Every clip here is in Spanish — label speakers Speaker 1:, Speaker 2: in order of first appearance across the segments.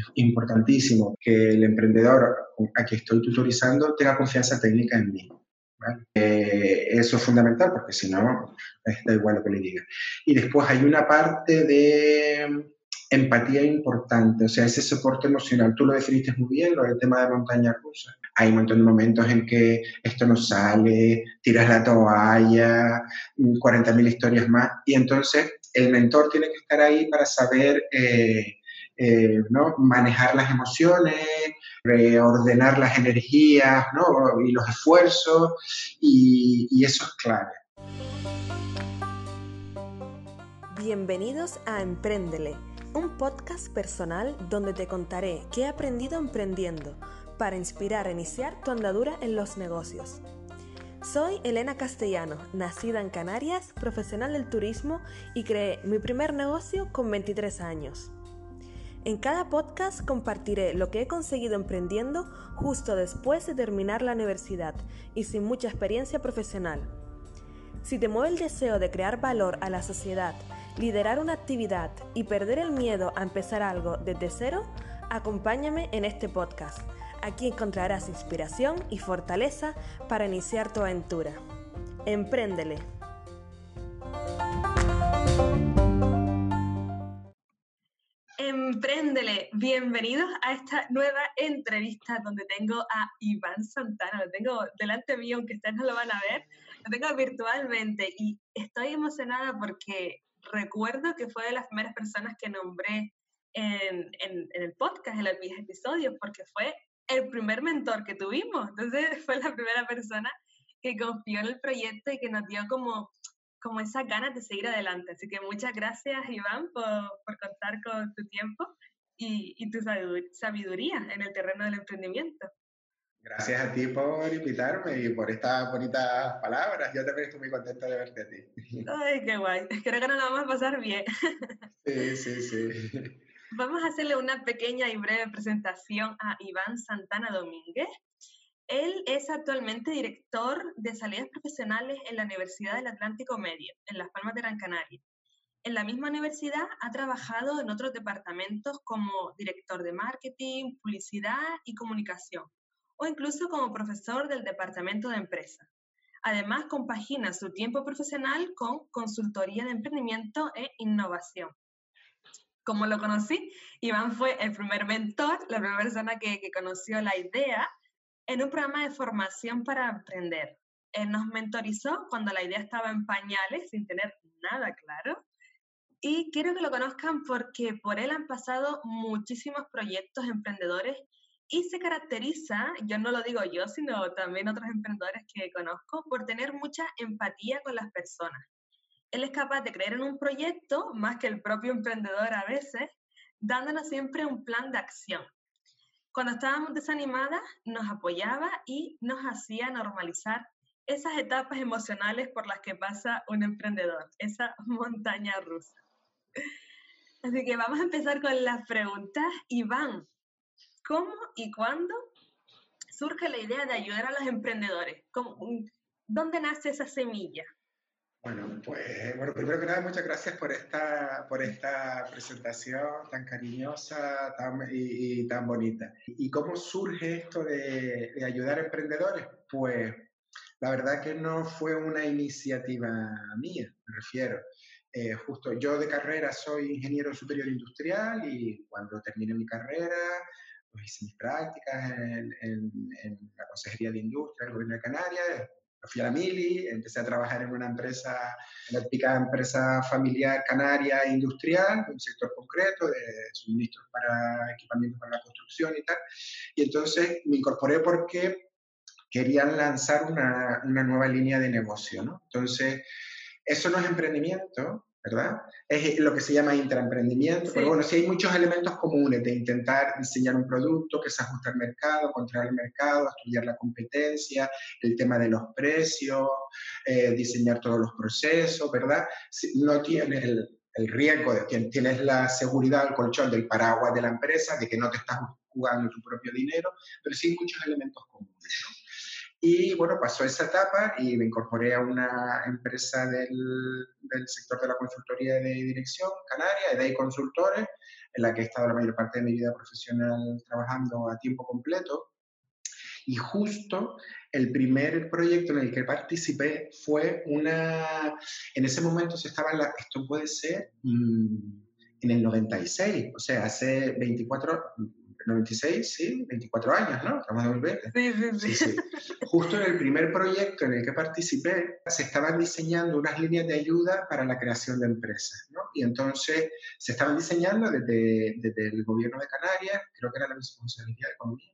Speaker 1: Es importantísimo que el emprendedor a quien estoy tutorizando tenga confianza técnica en mí. Eh, eso es fundamental porque si no, da igual lo que le diga. Y después hay una parte de empatía importante, o sea, ese soporte emocional. Tú lo definiste muy bien, lo del tema de montaña rusa. Hay un montón de momentos en que esto no sale, tiras la toalla, 40.000 historias más, y entonces el mentor tiene que estar ahí para saber eh, eh, ¿no? manejar las emociones, reordenar las energías ¿no? y los esfuerzos, y, eso es clave.
Speaker 2: Bienvenidos a Emprendele, un podcast personal donde te contaré qué he aprendido emprendiendo para inspirar a iniciar tu andadura en los negocios. Soy Elena Castellano, nacida en Canarias, profesional del turismo y creé mi primer negocio con 23 años. En cada podcast compartiré lo que he conseguido emprendiendo justo después de terminar la universidad y sin mucha experiencia profesional. Si te mueve el deseo de crear valor a la sociedad, liderar una actividad y perder el miedo a empezar algo desde cero, acompáñame en este podcast. Aquí encontrarás inspiración y fortaleza para iniciar tu aventura. Empréndele. Empréndele, bienvenidos a esta nueva entrevista donde tengo a Iván Santana, lo tengo delante mío, aunque ustedes no lo van a ver, lo tengo virtualmente y estoy emocionada porque recuerdo que fue de las primeras personas que nombré en, en, el podcast, en los episodios, porque fue el primer mentor que tuvimos. Entonces fue la primera persona que confió en el proyecto y que nos dio como como esas ganas de seguir adelante. Así que muchas gracias, Iván, por, por contar con tu tiempo y, y, tu sabiduría en el terreno del emprendimiento.
Speaker 1: Gracias a ti por invitarme y por estas bonitas palabras. Yo también estoy muy contenta de verte a ti.
Speaker 2: Ay, qué guay. Creo que nos vamos a pasar bien.
Speaker 1: Sí, sí, sí.
Speaker 2: Vamos a hacerle una pequeña y breve presentación a Iván Santana Domínguez. Él es actualmente director de salidas profesionales en la Universidad del Atlántico Medio, en Las Palmas de Gran Canaria. En la misma universidad ha trabajado en otros departamentos como director de marketing, publicidad y comunicación, o incluso como profesor del departamento de empresa. Además, compagina su tiempo profesional con consultoría de emprendimiento e innovación. Como lo conocí, Iván fue el primer mentor, la primera persona que, que conoció la idea en un programa de formación para emprender. Él nos mentorizó cuando la idea estaba en pañales, sin tener nada claro. Y quiero que lo conozcan porque por él han pasado muchísimos proyectos emprendedores y se caracteriza, yo no lo digo yo, sino también otros emprendedores que conozco, por tener mucha empatía con las personas. Él es capaz de creer en un proyecto más que el propio emprendedor a veces, dándonos siempre un plan de acción. Cuando estábamos desanimadas, nos apoyaba y nos hacía normalizar esas etapas emocionales por las que pasa un emprendedor, esa montaña rusa. Así que vamos a empezar con las preguntas. Iván, ¿cómo y cuándo surge la idea de ayudar a los emprendedores? ¿Dónde nace esa semilla?
Speaker 1: Bueno, pues bueno, primero que nada, muchas gracias por esta, por esta presentación tan cariñosa tan, y, tan bonita. ¿Y cómo surge esto de, de, ayudar a emprendedores? Pues la verdad que no fue una iniciativa mía, me refiero. Eh, justo yo de carrera soy ingeniero superior industrial y cuando terminé mi carrera pues hice mis prácticas en, en, en la Consejería de Industria del Gobierno de Canarias, fui a la Mili, empecé a trabajar en una empresa, en la típica empresa familiar canaria industrial, un sector concreto de suministros para equipamiento para la construcción y tal. Y entonces me incorporé porque querían lanzar una, una nueva línea de negocio, ¿no? Entonces, eso no es emprendimiento, ¿verdad? Es lo que se llama intraemprendimiento, pero bueno, sí hay muchos elementos comunes de intentar diseñar un producto que se ajuste al mercado, controlar el mercado, estudiar la competencia, el tema de los precios, eh, diseñar todos los procesos, ¿verdad? No tienes el, el riesgo de que tienes la seguridad, el colchón del paraguas de la empresa, de que no te estás jugando tu propio dinero, pero sí hay muchos elementos comunes, ¿no? Y bueno, pasó esa etapa y me incorporé a una empresa del, del sector de la consultoría de dirección, Canaria, EDEI Consultores, en la que he estado la mayor parte de mi vida profesional trabajando a tiempo completo. Y justo el primer proyecto en el que participé fue una, en ese momento se estaba, la, esto puede ser mm, en el 96, o sea, hace 24, 96, sí, 24 años, ¿no? Estamos en 2020.
Speaker 2: Sí, sí, sí.
Speaker 1: Justo en el primer proyecto en el que participé, se estaban diseñando unas líneas de ayuda para la creación de empresas, ¿no? Y entonces se estaban diseñando desde, desde el gobierno de Canarias, creo que era la Viceconsejería de Economía,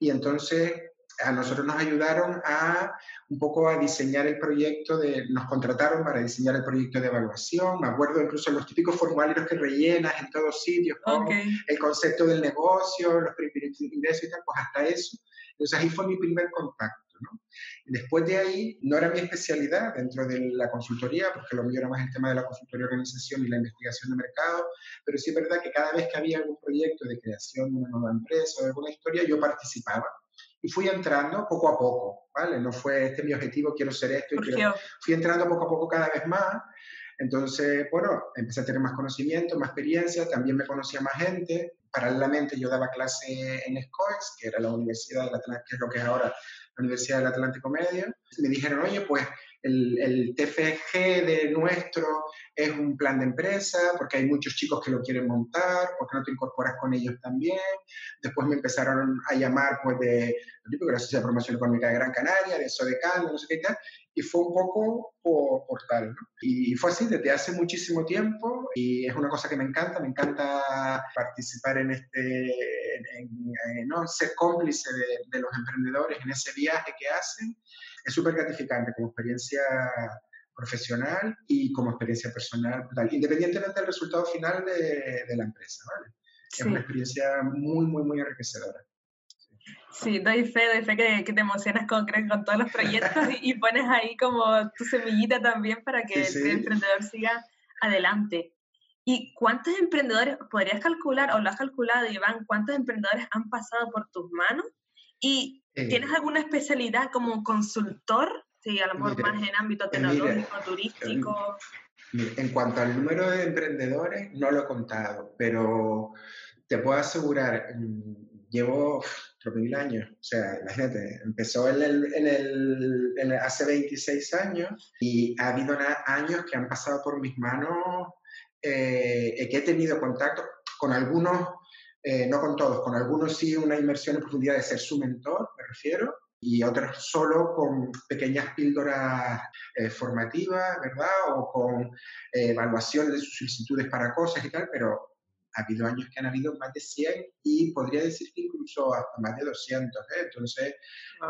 Speaker 1: y entonces a nosotros nos ayudaron a un poco a diseñar el proyecto de, nos contrataron para diseñar el proyecto de evaluación, me acuerdo incluso los típicos formularios que rellenas en todos sitios, como el concepto del negocio, los primeros ingresos y tal, pues hasta eso. Entonces ahí fue mi primer contacto. ¿no? Después de ahí, no era mi especialidad dentro de la consultoría, porque lo mío era más el tema de la consultoría organización y la investigación de mercado, pero sí es verdad que cada vez que había algún proyecto de creación de una nueva empresa o de alguna historia, yo participaba y fui entrando poco a poco, ¿vale? No fue este mi objetivo, quiero ser esto, y quiero... fui entrando poco a poco cada vez más. Entonces, bueno, empecé a tener más conocimiento, más experiencia, también me conocía más gente. Paralelamente yo daba clase en SCOEX, que era la Universidad del Atlántico, que es lo que es ahora la Universidad del Atlántico Medio. Me dijeron, oye, pues el, el, TFG de nuestro es un plan de empresa, porque hay muchos chicos que lo quieren montar, porque no te incorporas con ellos también. Después me empezaron a llamar pues, de, de la Sociedad de Promoción Económica de Gran Canaria, de SODECAN, de no sé qué tal, y fue un poco por, por tal. ¿no? Y fue así desde hace muchísimo tiempo, y es una cosa que me encanta, me encanta participar en este, en, ¿no? ser cómplice de, de los emprendedores en ese viaje que hacen es súper gratificante como experiencia profesional y como experiencia personal, independientemente del resultado final de, de la empresa, ¿vale? Es una experiencia muy, muy, muy enriquecedora.
Speaker 2: Sí, doy fe, doy fe que, que te emocionas con, con todos los proyectos y, pones ahí como tu semillita también para que el emprendedor siga adelante. ¿Y cuántos emprendedores, podrías calcular o lo has calculado, Iván, cuántos emprendedores han pasado por tus manos? ¿Y ¿Tienes alguna especialidad como consultor? Sí, a lo mejor más en ámbito tecnológico, turístico.
Speaker 1: En cuanto al número de emprendedores, no lo he contado, pero te puedo asegurar, mm, llevo mil años. O sea, imagínate, empezó en el, en el, en hace 26 años y ha habido años que han pasado por mis manos, eh, que he tenido contacto con algunos eh, no con todos, con algunos sí una inmersión en profundidad de ser su mentor, me refiero, y otros solo con pequeñas píldoras eh, formativas, ¿verdad? O con eh, evaluación de sus solicitudes para cosas y tal, pero ha habido años que han habido más de 100 y podría decir que incluso hasta más de 200. ¿eh? Entonces,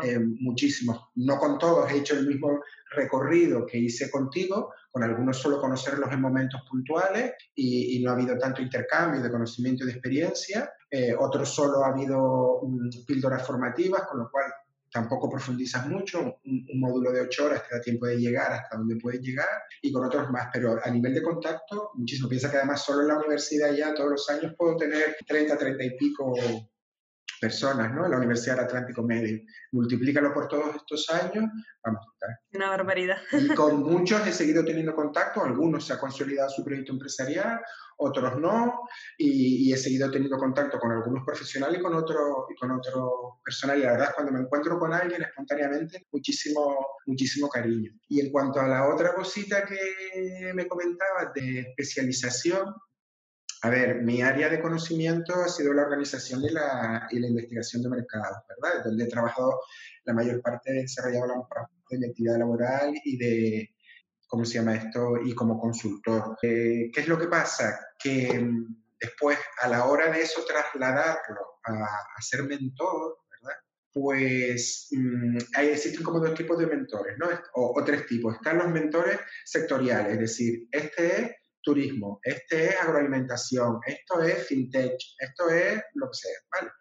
Speaker 1: eh, muchísimos. No con todos he hecho el mismo recorrido que hice contigo, con algunos solo conocerlos en momentos puntuales y, no ha habido tanto intercambio de conocimiento y de experiencia. Eh, otros solo ha habido mm, píldoras formativas, con lo cual tampoco profundizas mucho, un, módulo de ocho horas te da tiempo de llegar hasta donde puedes llegar y con otros más, pero a nivel de contacto, muchísimo. Piensa que además solo en la universidad ya todos los años puedo tener 30, 30 y pico personas, ¿no? En la Universidad del Atlántico Medio. Multiplícalo por todos estos años, vamos a.
Speaker 2: Una barbaridad.
Speaker 1: Y con muchos he seguido teniendo contacto, algunos se ha consolidado su proyecto empresarial, otros no, y, he seguido teniendo contacto con algunos profesionales y con otros y con otros personal. Y la verdad, cuando me encuentro con alguien espontáneamente, muchísimo, muchísimo cariño. Y en cuanto a la otra cosita que me comentabas de especialización, a ver, mi área de conocimiento ha sido la organización y la, y la investigación de mercados, ¿verdad? Donde he trabajado la mayor parte, he desarrollado la parte de mi actividad laboral y de, ¿cómo se llama esto? Y como consultor. Eh, ¿Qué es lo que pasa? Que mm, después, a la hora de eso, trasladarlo a, ser mentor, ¿verdad? Pues mm, hay, existen como dos tipos de mentores, ¿no? O, o tres tipos. Están los mentores sectoriales, es decir, este es turismo, este es agroalimentación, esto es fintech, esto es lo que sea, ¿vale?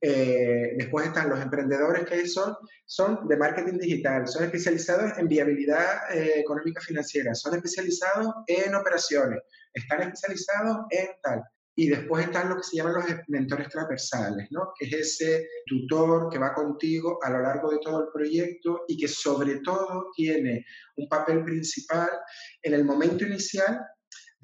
Speaker 1: Eh, después están los emprendedores que son, son de marketing digital, son especializados en viabilidad eh, económica financiera, son especializados en operaciones, están especializados en tal. Y después están lo que se llaman los mentores transversales, ¿no? que es ese tutor que va contigo a lo largo de todo el proyecto y que sobre todo tiene un papel principal en el momento inicial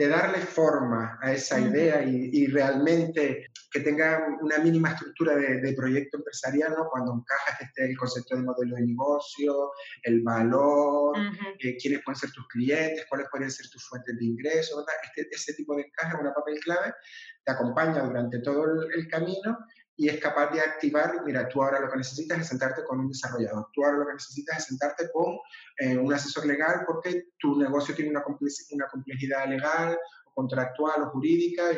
Speaker 1: de darle forma a esa idea y, realmente que tenga una mínima estructura de, proyecto empresarial, ¿no? cuando encaja este, el concepto de modelo de negocio, el valor, eh, quiénes pueden ser tus clientes, cuáles pueden ser tus fuentes de ingresos, este, ese tipo de encaje es una papel clave, te acompaña durante todo el camino y es capaz de activar, mira, tú ahora lo que necesitas es sentarte con un desarrollador, tú ahora lo que necesitas es sentarte con eh, un asesor legal porque tu negocio tiene una, una complejidad legal o contractual o jurídica.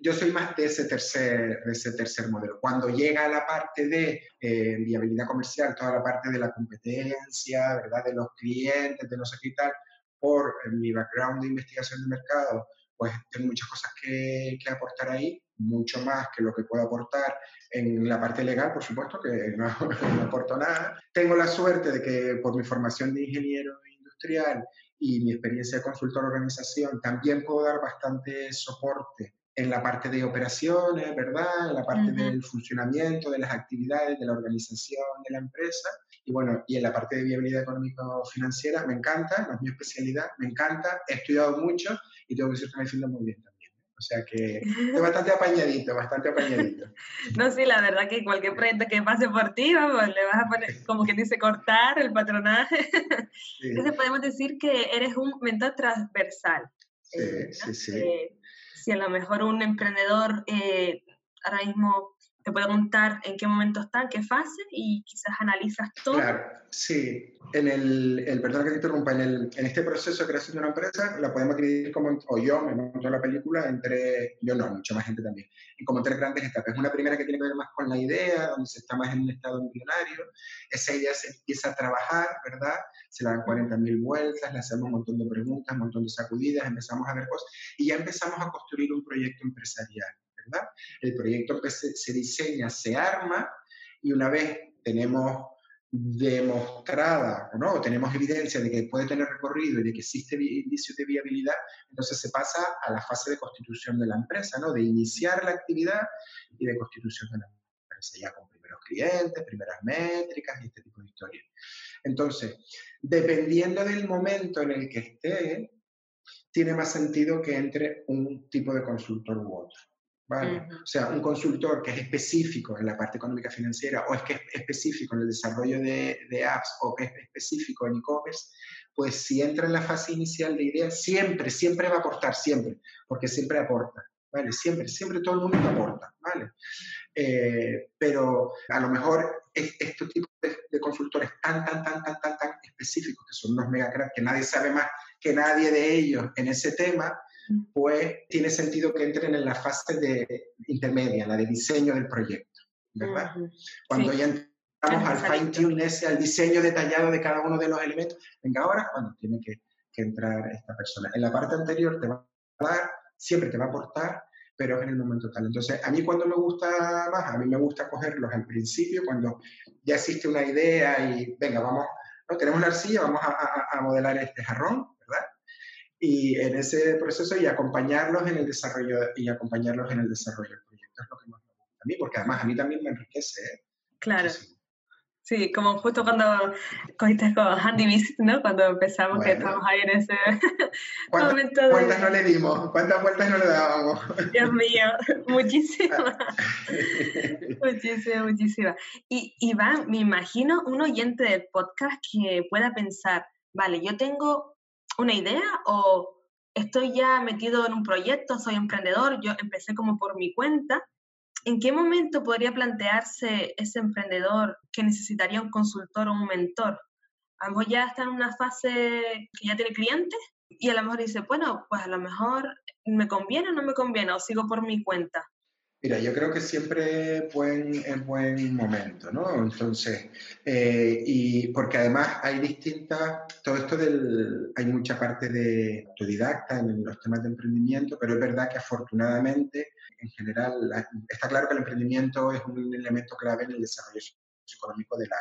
Speaker 1: Yo soy más de ese, tercer, de ese tercer modelo. Cuando llega a la parte de eh, viabilidad comercial, toda la parte de la competencia, ¿verdad? de los clientes, de no sé qué tal, por eh, mi background de investigación de mercado, pues tengo muchas cosas que, que aportar ahí mucho más que lo que puedo aportar en la parte legal, por supuesto, que no, no, aporto nada. Tengo la suerte de que por mi formación de ingeniero industrial y mi experiencia de consultor organización, también puedo dar bastante soporte en la parte de operaciones, ¿verdad? En la parte del funcionamiento, de las actividades, de la organización de la empresa. Y bueno, y en la parte de viabilidad económico-financiera me encanta, no es mi especialidad, me encanta, he estudiado mucho y tengo que decir que me defiendo muy bien también. O sea que es bastante apañadito, bastante apañadito.
Speaker 2: No, sí, la verdad que cualquier proyecto que pase por ti, vamos, le vas a poner, como que dice, cortar el patronaje. Entonces podemos decir que eres un mentor transversal.
Speaker 1: Sí, eh, sí, sí.
Speaker 2: Eh, si a lo mejor un emprendedor eh, ahora mismo te puede contar en qué momento está, qué fase y quizás analizas todo.
Speaker 1: Claro, sí. En el, el perdón que te interrumpa, en, el, en este proceso de creación de una empresa, la podemos dividir como, o yo me monto la película entre, yo no, mucha más gente también, y como tres grandes etapas. Una primera que tiene que ver más con la idea, donde se está más en un estado embrionario, esa idea se empieza a trabajar, ¿verdad? Se le dan 40.000 vueltas, le hacemos un montón de preguntas, un montón de sacudidas, empezamos a ver cosas, y ya empezamos a construir un proyecto empresarial. El proyecto se, diseña, se arma y una vez tenemos demostrada ¿no? o tenemos evidencia de que puede tener recorrido y de que existe indicios de viabilidad, entonces se pasa a la fase de constitución de la empresa, ¿no? de iniciar la actividad y de constitución de la empresa, ya con primeros clientes, primeras métricas y este tipo de historias. Entonces, dependiendo del momento en el que esté, tiene más sentido que entre un tipo de consultor u otro. O sea, un consultor que es específico en la parte económica financiera o es que es específico en el desarrollo de, de apps o que es específico en e-commerce, pues si entra en la fase inicial de idea, siempre, siempre va a aportar, siempre, porque siempre aporta, ¿vale? Siempre, siempre todo el mundo aporta, ¿vale? Eh, pero a lo mejor estos tipos de, consultores tan, tan, tan, tan, tan, tan específicos, que son unos mega que nadie sabe más que nadie de ellos en ese tema, pues tiene sentido que entren en la fase de intermedia, la de diseño del proyecto, ¿verdad? Cuando ya entramos al fine tune ese, al diseño detallado de cada uno de los elementos, venga ahora cuando tiene que, que entrar esta persona. En la parte anterior te va a dar, siempre te va a aportar, pero es en el momento tal. Entonces, a mí cuando me gusta más, a mí me gusta cogerlos al principio, cuando ya existe una idea y, venga, vamos, ¿no? tenemos la arcilla, vamos a, a, a modelar este jarrón. Y en ese proceso y acompañarlos en el desarrollo y acompañarlos en el desarrollo del proyecto es lo que más me gusta a mí porque además a mí también me enriquece ¿eh?
Speaker 2: claro Sí, como justo cuando cogiste con Handy Visit, ¿no? Cuando empezamos, que estábamos ahí en ese
Speaker 1: momento de... ¿Cuántas no le dimos? ¿Cuántas vueltas no le dábamos?
Speaker 2: Dios mío, muchísimas. muchísimas, muchísimas. Y Iván, me imagino un oyente del podcast que pueda pensar, vale, yo tengo una idea o estoy ya metido en un proyecto, soy emprendedor, yo empecé como por mi cuenta. ¿En qué momento podría plantearse ese emprendedor que necesitaría un consultor o un mentor? A lo mejor ya está en una fase que ya tiene clientes y a lo mejor dice, bueno, pues a lo mejor me conviene o no me conviene o sigo por mi cuenta.
Speaker 1: Mira, yo creo que siempre es buen, momento, ¿no? Entonces, eh, y porque además hay distintas, todo esto del, hay mucha parte de autodidacta en los temas de emprendimiento, pero es verdad que afortunadamente, en general, está claro que el emprendimiento es un elemento clave en el desarrollo económico de la,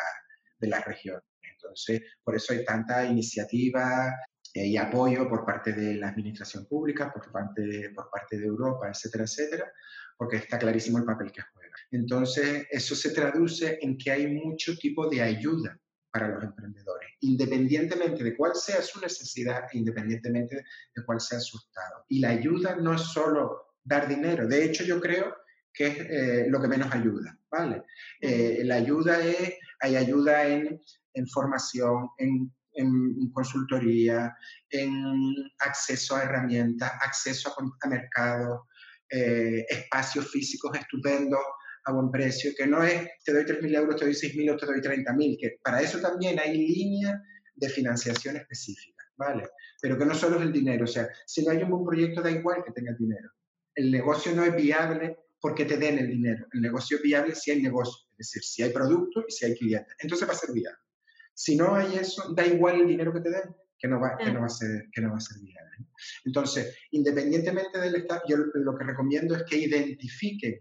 Speaker 1: de la región. Entonces, por eso hay tanta iniciativa y apoyo por parte de la administración pública, por parte, por parte de Europa, etcétera, etcétera, porque está clarísimo el papel que juega. Entonces, eso se traduce en que hay mucho tipo de ayuda para los emprendedores, independientemente de cuál sea su necesidad, independientemente de cuál sea su estado. Y la ayuda no es solo dar dinero, de hecho yo creo que es eh, lo que menos ayuda, ¿vale? Eh, la ayuda es, hay ayuda en, en formación, en en consultoría, en acceso a herramientas, acceso a, mercados, eh, espacios físicos estupendos a buen precio, que no es te doy 3.000 euros, te doy 6.000 o te doy 30.000, que para eso también hay líneas de financiación específicas, ¿vale? Pero que no solo es el dinero, o sea, si no hay un buen proyecto da igual que tengas dinero. El negocio no es viable porque te den el dinero. El negocio es viable si hay negocio, es decir, si hay producto y si hay clientes. Entonces va a ser viable. Si no hay eso, da igual el dinero que te den, que no va, que no va, a, ser, que no va a ser viable. Entonces, independientemente del Estado, yo lo que recomiendo es que identifiquen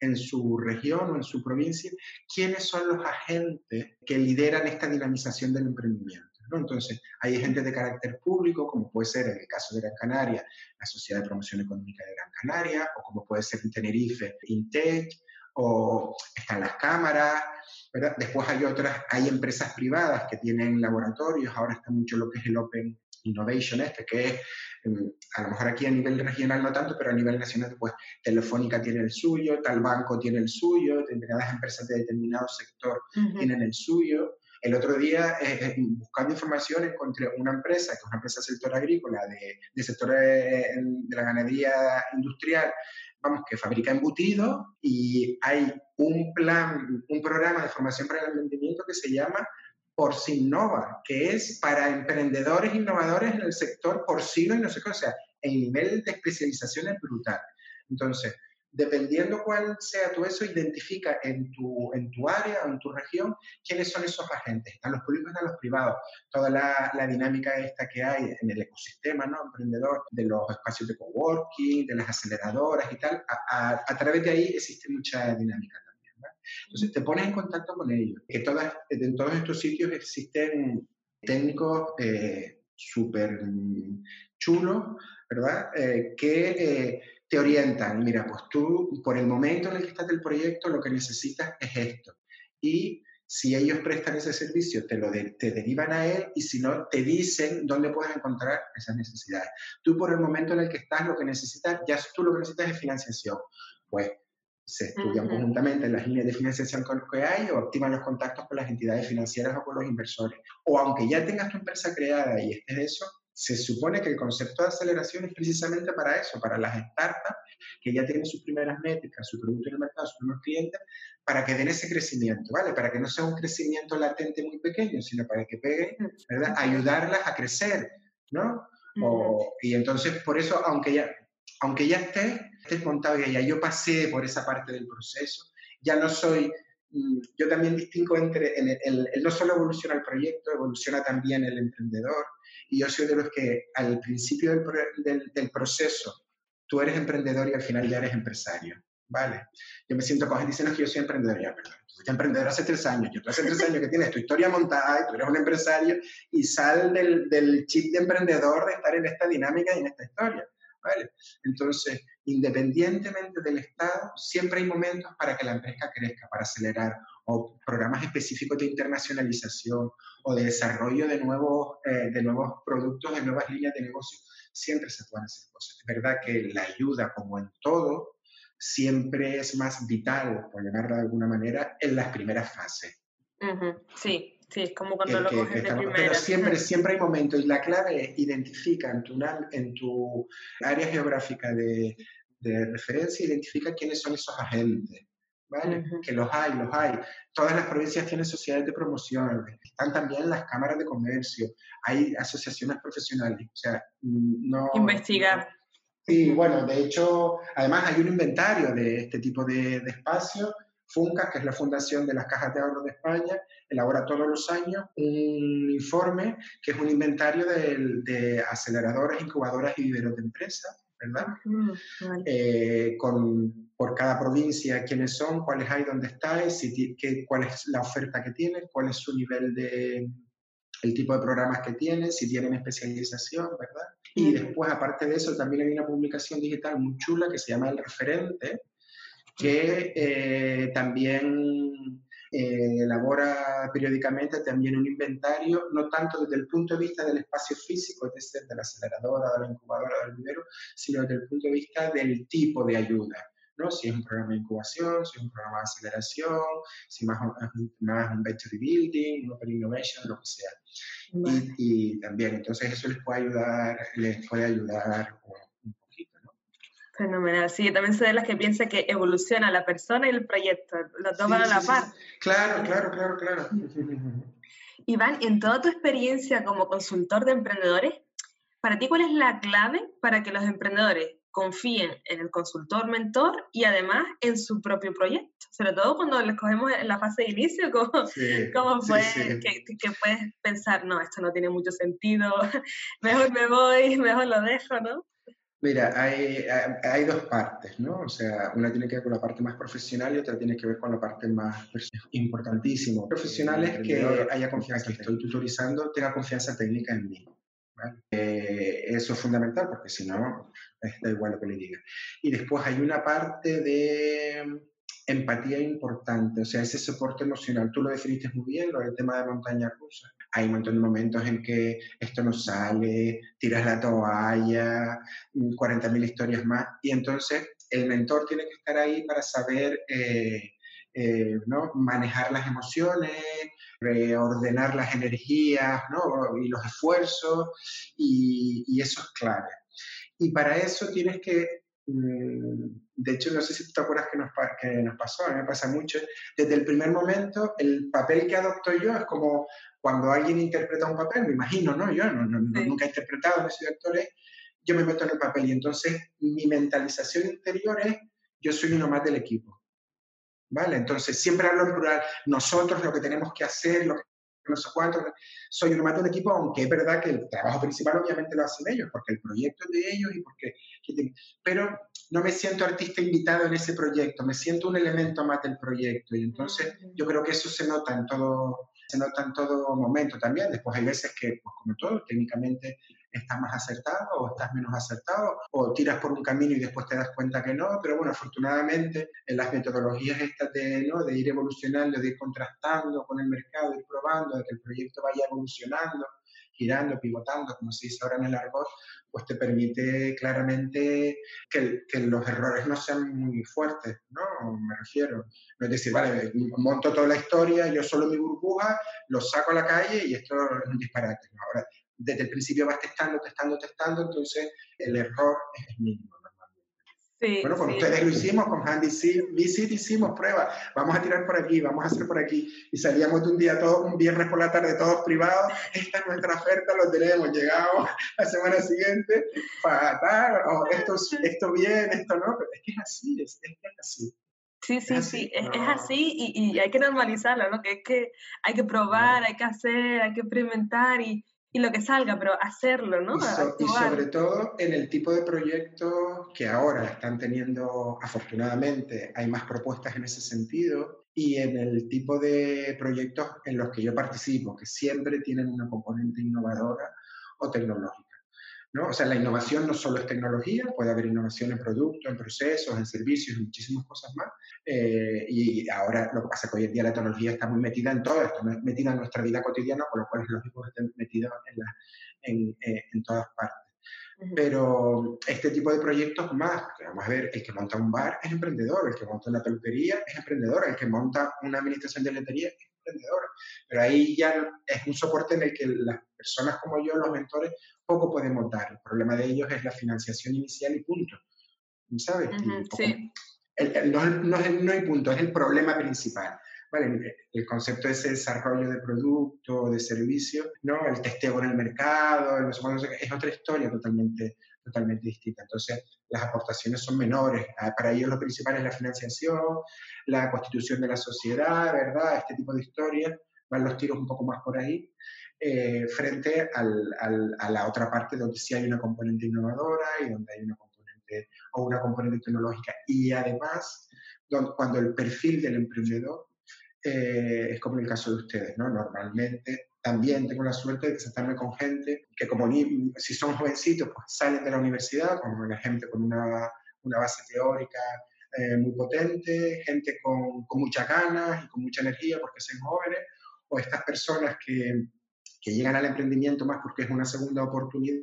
Speaker 1: en su región o en su provincia quiénes son los agentes que lideran esta dinamización del emprendimiento. ¿no? Entonces, hay gente de carácter público, como puede ser en el caso de Gran Canaria, la Sociedad de Promoción Económica de Gran Canaria, o como puede ser en Tenerife, Intech, o están las cámaras, Después hay otras, hay empresas privadas que tienen laboratorios, ahora está mucho lo que es el Open Innovation este, que es, mm, a lo mejor aquí a nivel regional no tanto, pero a nivel nacional, pues Telefónica tiene el suyo, tal banco tiene el suyo, determinadas empresas de determinado sector tienen el suyo. El otro día, eh, eh, buscando información, encontré una empresa, que es una empresa del sector agrícola, de, de sector de, de la ganadería industrial, vamos, que fabrica embutidos y hay un plan, un programa de formación para el emprendimiento que se llama Porcinnova, que es para emprendedores innovadores en el sector porcino y no sé qué, o sea, el nivel de especialización es brutal. Entonces, dependiendo cuál sea tu eso, identifica en tu, en tu área o en tu región quiénes son esos agentes. Están los públicos, están los privados. Toda la, la, dinámica esta que hay en el ecosistema ¿no? emprendedor, de los espacios de coworking, de las aceleradoras y tal, a, través de ahí existe mucha dinámica también. Entonces te pones en contacto con ellos. Que todas, en todos estos sitios existen técnicos eh, súper chulos, ¿verdad? Eh, que eh, te orientan, mira, pues tú por el momento en el que estás del proyecto lo que necesitas es esto. Y si ellos prestan ese servicio, te lo te derivan a él y si no, te dicen dónde puedes encontrar esas necesidades. Tú por el momento en el que estás, lo que necesitas, ya tú lo que necesitas es financiación. Pues se estudian conjuntamente las líneas de financiación que hay o activan los contactos con las entidades financieras o con los inversores. O aunque ya tengas tu empresa creada y estés eso, se supone que el concepto de aceleración es precisamente para eso, para las startups que ya tienen sus primeras métricas, su producto en el mercado, sus primeros clientes, para que den ese crecimiento, ¿vale? Para que no sea un crecimiento latente muy pequeño, sino para que peguen, ¿verdad? Ayudarlas a crecer, ¿no? y entonces, por eso, aunque ya, aunque ya esté, esté ya yo pasé por esa parte del proceso, ya no soy mm, yo también distingo entre, el, el, no solo evoluciona el proyecto, evoluciona también el emprendedor, y yo soy de los que al principio del, proceso tú eres emprendedor y al final ya eres empresario. ¿Vale? Yo me siento con gente diciendo que yo soy emprendedor, ya, perdón. Tú fuiste emprendedor hace tres años, yo tú hace tres años que tienes tu historia montada y tú eres un empresario y sal del, del chip de emprendedor de estar en esta dinámica y en esta historia. ¿Vale? Entonces, independientemente del Estado, siempre hay momentos para que la empresa crezca, para acelerar, o programas específicos de internacionalización o de desarrollo de nuevos, eh, de nuevos productos, de nuevas líneas de negocio. Siempre se pueden hacer cosas. Es verdad que la ayuda, como en todo, siempre es más vital, por llamarlo de alguna manera, en las primeras fases.
Speaker 2: Sí, sí, es como cuando lo coges de primera.
Speaker 1: Pero siempre, siempre hay momentos y la clave es identifica en tu, en tu área geográfica de, de referencia, identifica quiénes son esos agentes que los hay, los hay. Todas las provincias tienen sociedades de promoción, están también las cámaras de comercio, hay asociaciones profesionales, o sea, no...
Speaker 2: Investigar.
Speaker 1: sí, bueno, de hecho, además hay un inventario de este tipo de, de espacios. FUNCA, que es la Fundación de las Cajas de Ahorro de España, elabora todos los años un informe que es un inventario de, de aceleradoras, incubadoras y viveros de empresas, ¿verdad? Eh, con por cada provincia quiénes son, cuáles hay, dónde estáis, qué, cuál es la oferta que tienes, cuál es su nivel de, el tipo de programas que tienen, si tienen especialización, ¿verdad? Y después, aparte de eso, también hay una publicación digital muy chula que se llama El Referente, que eh, también eh, elabora periódicamente también un inventario, no tanto desde el punto de vista del espacio físico, es decir, de la aceleradora, de la incubadora, del vivero, sino desde el punto de vista del tipo de ayuda. ¿no? Si es un programa de incubación, si es un programa de aceleración, si más, más un venture building, un open innovation, lo que sea. Y, y, también, entonces eso les puede ayudar, les puede ayudar un poquito, ¿no?
Speaker 2: Fenomenal. Sí, yo también soy de las que piensa que evoluciona la persona y el proyecto, los dos van a la par.
Speaker 1: Claro, claro, claro, claro.
Speaker 2: Iván, en toda tu experiencia como consultor de emprendedores, para ti, ¿cuál es la clave para que los emprendedores confíen en el consultor mentor y además en su propio proyecto, sobre todo cuando les cogemos en la fase de inicio, fue Que, que, puedes pensar, no, esto no tiene mucho sentido, mejor me voy, mejor lo dejo, ¿no?
Speaker 1: Mira, hay, hay, dos partes, ¿no? O sea, una tiene que ver con la parte más profesional y otra tiene que ver con la parte más importantísimo. Profesional es que haya confianza, que estoy tutorizando, tenga confianza técnica en mí. Eh, eso es fundamental porque si no, da igual lo que le diga. Y después hay una parte de mm, empatía importante, o sea, ese soporte emocional. Tú lo definiste muy bien, lo del tema de montaña rusa. Hay un montón de momentos en que esto no sale, tiras la toalla, 40.000 mm, historias más, y entonces el mentor tiene que estar ahí para saber eh, eh, ¿no? manejar las emociones, reordenar las energías ¿no? y los esfuerzos, y, y, eso es clave. Y para eso tienes que, de hecho, no sé si te acuerdas que nos, que nos pasó, a mí me pasa mucho, desde el primer momento, el papel que adopto yo es como cuando alguien interpreta un papel, me imagino, ¿no? Yo no, nunca he interpretado, no soy actor, yo me meto en el papel y entonces mi mentalización interior es, yo soy uno más del equipo. ¿Vale? Entonces siempre hablo en plural, nosotros lo que tenemos que hacer, lo que no sé cuánto, soy uno más de un equipo, aunque es verdad que el trabajo principal obviamente lo hacen ellos, porque el proyecto es de ellos y porque... Pero no me siento artista invitado en ese proyecto, me siento un elemento más del proyecto y entonces yo creo que eso se nota en todo, se nota en todo momento también. Después hay veces que, pues como todo, técnicamente estás más acertado o estás menos acertado, o tiras por un camino y después te das cuenta que no, pero bueno, afortunadamente en las metodologías estas de, ¿no? de ir evolucionando, de ir contrastando con el mercado, ir probando, de que el proyecto vaya evolucionando, girando, pivotando, como se dice ahora en el argot, pues te permite claramente que, los errores no sean muy fuertes, ¿no? Me refiero. No es decir, vale, monto toda la historia, yo solo mi burbuja, lo saco a la calle y esto es un disparate. Ahora, desde el principio vas testando, testando, testando, entonces el error es mínimo normalmente. bueno, con ustedes lo hicimos, con Handy Visit hicimos pruebas, vamos a tirar por aquí, vamos a hacer por aquí, y salíamos de un día, todo, un viernes por la tarde, todos privados, esta es nuestra oferta, lo tenemos, llegamos la semana siguiente, para oh, esto, esto bien, esto no, pero es que es así, es, es, es así.
Speaker 2: Sí, sí, sí, es, es así y, y, hay que normalizarlo, ¿no? Que es que hay que probar, hay que hacer, hay que experimentar y, y lo que salga, pero hacerlo, ¿no?
Speaker 1: Y, sobre todo en el tipo de proyectos que ahora están teniendo, afortunadamente, hay más propuestas en ese sentido, y en el tipo de proyectos en los que yo participo, que siempre tienen una componente innovadora o tecnológica. ¿No? O sea, la innovación no solo es tecnología, puede haber innovación en productos, en procesos, en servicios, en muchísimas cosas más. Eh, y ahora lo que pasa es que hoy en día la tecnología está muy metida en todo esto, metida en nuestra vida cotidiana, por lo cual es lógico que esté metida en, eh, en, todas partes. Pero este tipo de proyectos más, vamos a ver, el que monta un bar es emprendedor, el que monta una peluquería es emprendedor, el que monta una administración de letería es emprendedor. Pero ahí ya es un soporte en el que las personas como yo, los mentores, poco podemos dar. El problema de ellos es la financiación inicial y punto. ¿Sabes? sí. no, no, no, hay punto, es el problema principal. ¿vale? El concepto de ese desarrollo de producto, de servicio, ¿no? el testeo en el mercado, no es otra historia totalmente, totalmente distinta. Entonces, las aportaciones son menores. Ah, para ellos lo principal es la financiación, la constitución de la sociedad, ¿verdad? Este tipo de historias. Van los tiros un poco más por ahí. Eh, frente a la otra parte donde sí hay una componente innovadora y donde hay una componente o una componente tecnológica. Y además, cuando el perfil del emprendedor eh, es como el caso de ustedes, ¿no? Normalmente también tengo la suerte de sentarme con gente que como si son jovencitos, pues salen de la universidad, como la gente con una, una base teórica eh, muy potente, gente con, con, muchas ganas y con mucha energía porque son jóvenes, o estas personas que, que llegan al emprendimiento más porque es una segunda oportunidad,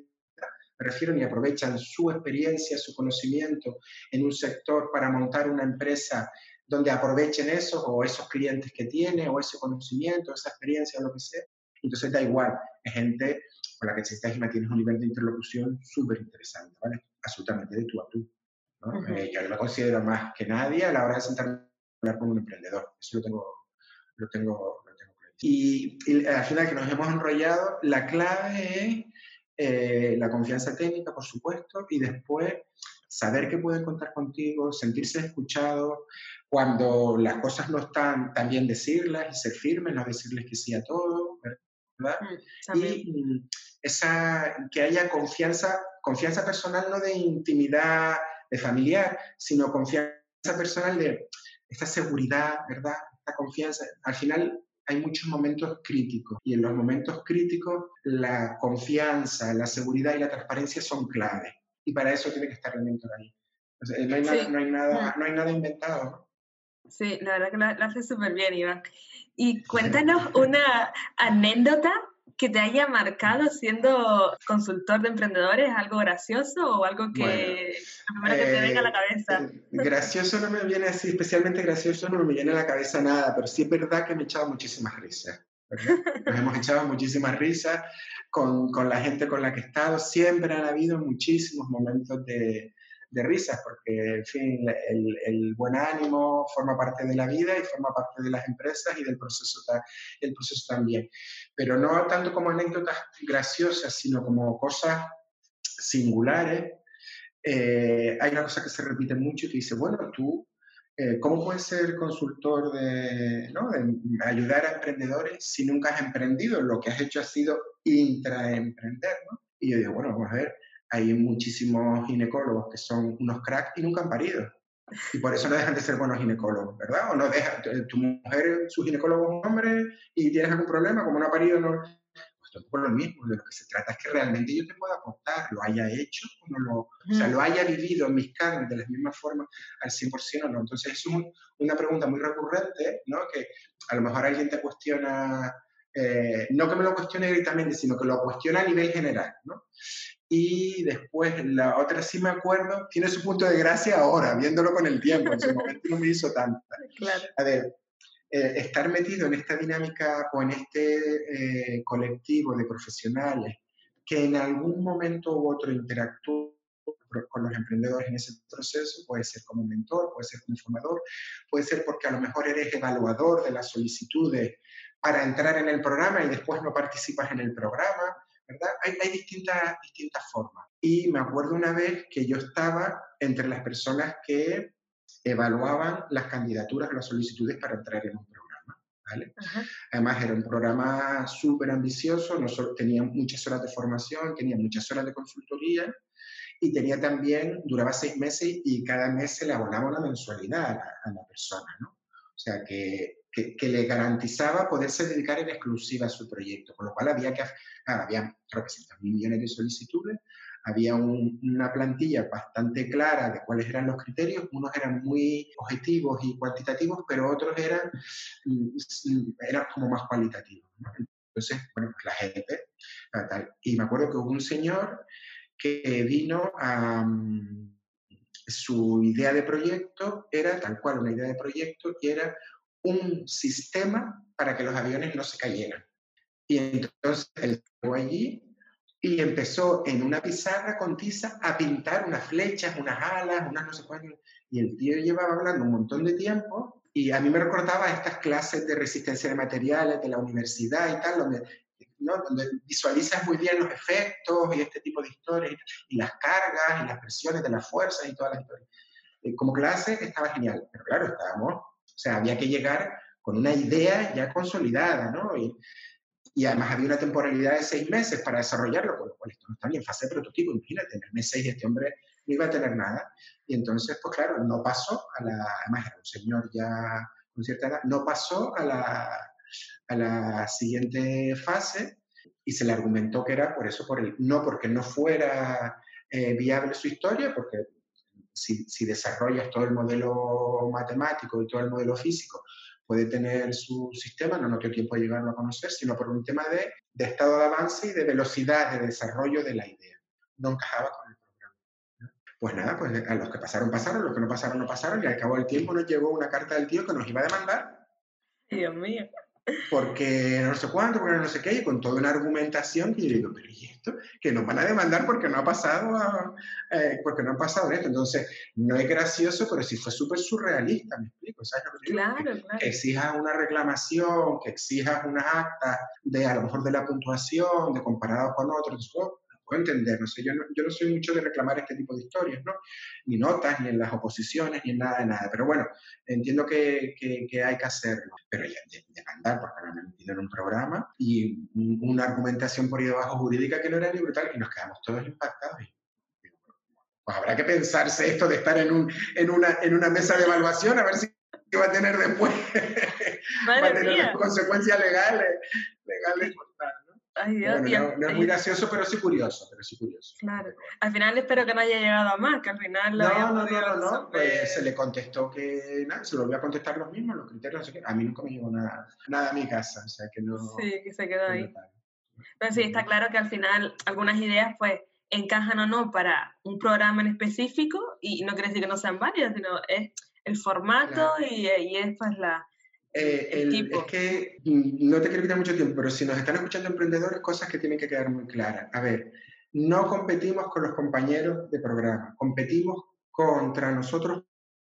Speaker 1: me refiero, y aprovechan su experiencia, su conocimiento en un sector para montar una empresa donde aprovechen eso o esos clientes que tiene o ese conocimiento, esa experiencia o lo que sea. Entonces da igual, es gente con la que si estás y tienes un nivel de interlocución súper interesante, ¿vale? Absolutamente de tú a tú. ¿no? Eh, yo no me considero más que nadie a la hora de sentarme a hablar con un emprendedor. Eso lo tengo, lo tengo. Y, y, al final que nos hemos enrollado, la clave es eh, la confianza técnica, por supuesto, y después saber que pueden contar contigo, sentirse escuchado, cuando las cosas no están, también decirlas y ser firmes, no decirles que sí a todo, ¿verdad? Mm, y esa, que haya confianza, confianza personal no de intimidad, de familiar, sino confianza personal de esta seguridad, ¿verdad? Esta confianza. Al final hay muchos momentos críticos y en los momentos críticos la confianza, la seguridad y la transparencia son clave y para eso tiene que estar el mentor ahí. no, hay nada, no, hay nada, mm. no hay nada inventado.
Speaker 2: Sí, la verdad que lo, hace súper bien, Iván. Y cuéntanos una anécdota que te haya marcado siendo consultor de emprendedores, algo gracioso o algo que lo primero que te venga a la cabeza.
Speaker 1: Eh, gracioso no me viene así, especialmente gracioso no me viene a la cabeza nada, pero sí es verdad que me he echado muchísimas risas. Nos hemos echado muchísimas risas con, con, la gente con la que he estado. Siempre han habido muchísimos momentos de, de risas, porque, en fin, el, buen ánimo forma parte de la vida y forma parte de las empresas y del proceso, el proceso también. Pero no tanto como anécdotas graciosas, sino como cosas singulares. Eh, hay una cosa que se repite mucho y que dice, bueno, tú, eh, ¿cómo puedes ser consultor de, ¿no? de ayudar a emprendedores si nunca has emprendido? Lo que has hecho ha sido intraemprender, ¿no? Y yo digo, bueno, vamos a ver, hay muchísimos ginecólogos que son unos cracks y nunca han parido. Y por eso no dejan de ser buenos ginecólogos, ¿verdad? O no deja, tu mujer, su ginecólogo es un hombre y tienes algún problema, como no ha parido, no. Pues tampoco lo mismo. De lo que se trata es que realmente yo te pueda aportar, lo haya hecho o no lo. O sea, lo haya vivido en mis carnes de la misma forma al 100% o no. Entonces, es una pregunta muy recurrente, ¿no? Que a lo mejor alguien te cuestiona. Eh, no que me lo cuestione directamente, sino que lo cuestiona a nivel general, ¿no? Y después la otra sí me acuerdo, tiene su punto de gracia ahora, viéndolo con el tiempo, en su momento no me hizo tanta. A ver, eh, estar metido en esta dinámica o en este eh, colectivo de profesionales que en algún momento u otro interactúan con los emprendedores en ese proceso, puede ser como mentor, puede ser como formador, puede ser porque a lo mejor eres evaluador de las solicitudes para entrar en el programa y después no participas en el programa, ¿verdad? Hay, distintas, distintas formas. Y me acuerdo una vez que yo estaba entre las personas que evaluaban las candidaturas, las solicitudes para entrar en un programa. ¿vale? Además, era un programa súper ambicioso, no solo, tenía muchas horas de formación, tenía muchas horas de consultoría y tenía también, duraba seis meses y cada mes se le abonaba una mensualidad a la, a la persona. ¿no? O sea, que que, le garantizaba poderse dedicar en exclusiva a su proyecto, con lo cual había que, ah, había mil millones de solicitudes, había una plantilla bastante clara de cuáles eran los criterios, unos eran muy objetivos y cuantitativos, pero otros eran, mm, eran como más cualitativos. Entonces, bueno, pues la gente, tal. Y me acuerdo que hubo un señor que vino a... Mm, su idea de proyecto era tal cual una idea de proyecto y era un sistema para que los aviones no se cayeran. Y entonces él fue allí y empezó en una pizarra con tiza a pintar unas flechas, unas alas, unas no sé cuántas. Y el tío llevaba hablando un montón de tiempo y a mí me recordaba estas clases de resistencia de materiales de la universidad y tal, donde, visualizas muy bien los efectos y este tipo de historias y, las cargas y las presiones de las fuerzas y todas las historias. Eh, como clase estaba genial, pero claro, estábamos sea, había que llegar con una idea ya consolidada, ¿no? Y, y además había una temporalidad de seis meses para desarrollarlo, con lo cual esto no está ni en fase de prototipo, imagínate, en el mes seis este hombre no iba a tener nada. Y entonces, pues claro, no pasó a la, además era un señor ya con cierta edad, no pasó a la, a la siguiente fase y se le argumentó que era por eso, por el, no porque no fuera eh, viable su historia, porque si, si, desarrollas todo el modelo matemático y todo el modelo físico, puede tener su sistema, no nos dio tiempo de llegarlo a conocer, sino por un tema de, de estado de avance y de velocidad de desarrollo de la idea. No encajaba con el programa. Pues nada, pues a los que pasaron, pasaron, los que no pasaron, no pasaron, y al cabo del tiempo nos llegó una carta del tío que nos iba a demandar.
Speaker 2: Dios mío
Speaker 1: porque no sé cuánto, porque no sé qué, y con toda una argumentación que yo digo, pero ¿y esto? Que nos van a demandar porque no ha pasado, eh, porque no ha pasado esto. Entonces, no es gracioso, pero sí fue súper surrealista, ¿me explico? ¿Sabes lo que
Speaker 2: claro,
Speaker 1: que,
Speaker 2: claro.
Speaker 1: que, exijas una reclamación, que exijas unas actas de a lo mejor de la puntuación, de comparado con otros, puedo entender, no sé, yo no, yo no soy mucho de reclamar este tipo de historias, ¿no? Ni notas, ni en las oposiciones, ni en nada de nada, pero bueno, entiendo que, que, que hay que hacerlo, pero ya de, de mandar, porque me han metido en un programa y una argumentación por ahí debajo jurídica que no era ni brutal y nos quedamos todos impactados. Pues habrá que pensarse esto de estar en, un, en, una, en una mesa de evaluación, a ver si va a tener después, va a tener consecuencias legales, legales
Speaker 2: Ay, Dios,
Speaker 1: bueno, no, no, es muy gracioso, pero sí curioso, pero sí curioso.
Speaker 2: Claro. Al final espero que no haya llegado a más, que al final lo
Speaker 1: No, no, no, no, no. Pues se le contestó que nada, se lo volvió a contestar los mismos, los criterios, sé qué. A mí nunca me llegó nada, nada a mi casa, o sea que no.
Speaker 2: Sí, que se quedó ahí. Pero sí, está claro que al final algunas ideas, pues, encajan o no para un programa en específico y no quiere decir que no sean válidas, sino es el formato claro. y, y es pues la,
Speaker 1: eh, el, es que no te quiero quitar mucho tiempo, pero si nos están escuchando emprendedores, cosas que tienen que quedar muy claras. A ver, no competimos con los compañeros de programa, competimos contra nosotros